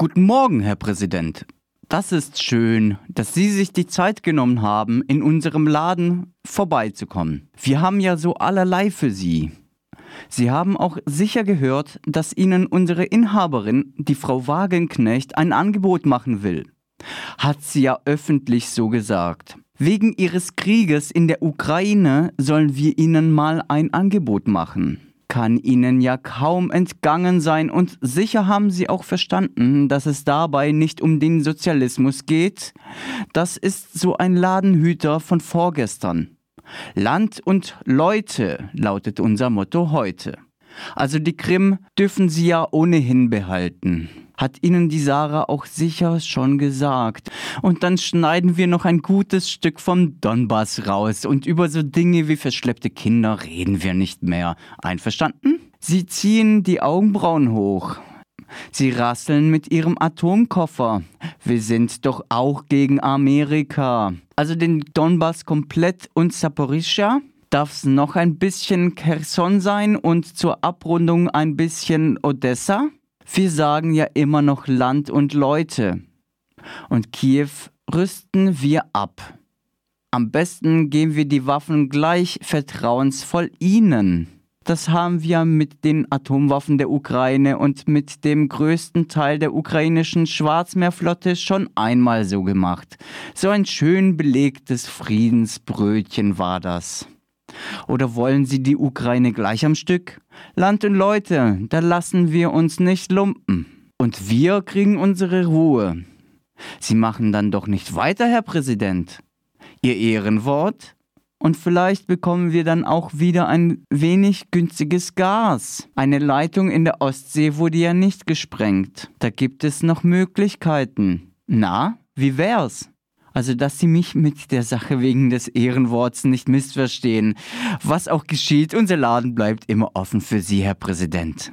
Guten Morgen, Herr Präsident. Das ist schön, dass Sie sich die Zeit genommen haben, in unserem Laden vorbeizukommen. Wir haben ja so allerlei für Sie. Sie haben auch sicher gehört, dass Ihnen unsere Inhaberin, die Frau Wagenknecht, ein Angebot machen will. Hat sie ja öffentlich so gesagt. Wegen ihres Krieges in der Ukraine sollen wir Ihnen mal ein Angebot machen kann Ihnen ja kaum entgangen sein und sicher haben Sie auch verstanden, dass es dabei nicht um den Sozialismus geht. Das ist so ein Ladenhüter von vorgestern. Land und Leute lautet unser Motto heute. Also die Krim dürfen Sie ja ohnehin behalten hat Ihnen die Sarah auch sicher schon gesagt. Und dann schneiden wir noch ein gutes Stück vom Donbass raus und über so Dinge wie verschleppte Kinder reden wir nicht mehr. Einverstanden? Sie ziehen die Augenbrauen hoch. Sie rasseln mit ihrem Atomkoffer. Wir sind doch auch gegen Amerika. Also den Donbass komplett und Saporischia? Darf es noch ein bisschen Kherson sein und zur Abrundung ein bisschen Odessa? Wir sagen ja immer noch Land und Leute. Und Kiew rüsten wir ab. Am besten geben wir die Waffen gleich vertrauensvoll ihnen. Das haben wir mit den Atomwaffen der Ukraine und mit dem größten Teil der ukrainischen Schwarzmeerflotte schon einmal so gemacht. So ein schön belegtes Friedensbrötchen war das. Oder wollen Sie die Ukraine gleich am Stück? Land und Leute, da lassen wir uns nicht lumpen. Und wir kriegen unsere Ruhe. Sie machen dann doch nicht weiter, Herr Präsident. Ihr Ehrenwort? Und vielleicht bekommen wir dann auch wieder ein wenig günstiges Gas. Eine Leitung in der Ostsee wurde ja nicht gesprengt. Da gibt es noch Möglichkeiten. Na, wie wär's? Also, dass Sie mich mit der Sache wegen des Ehrenworts nicht missverstehen. Was auch geschieht, unser Laden bleibt immer offen für Sie, Herr Präsident.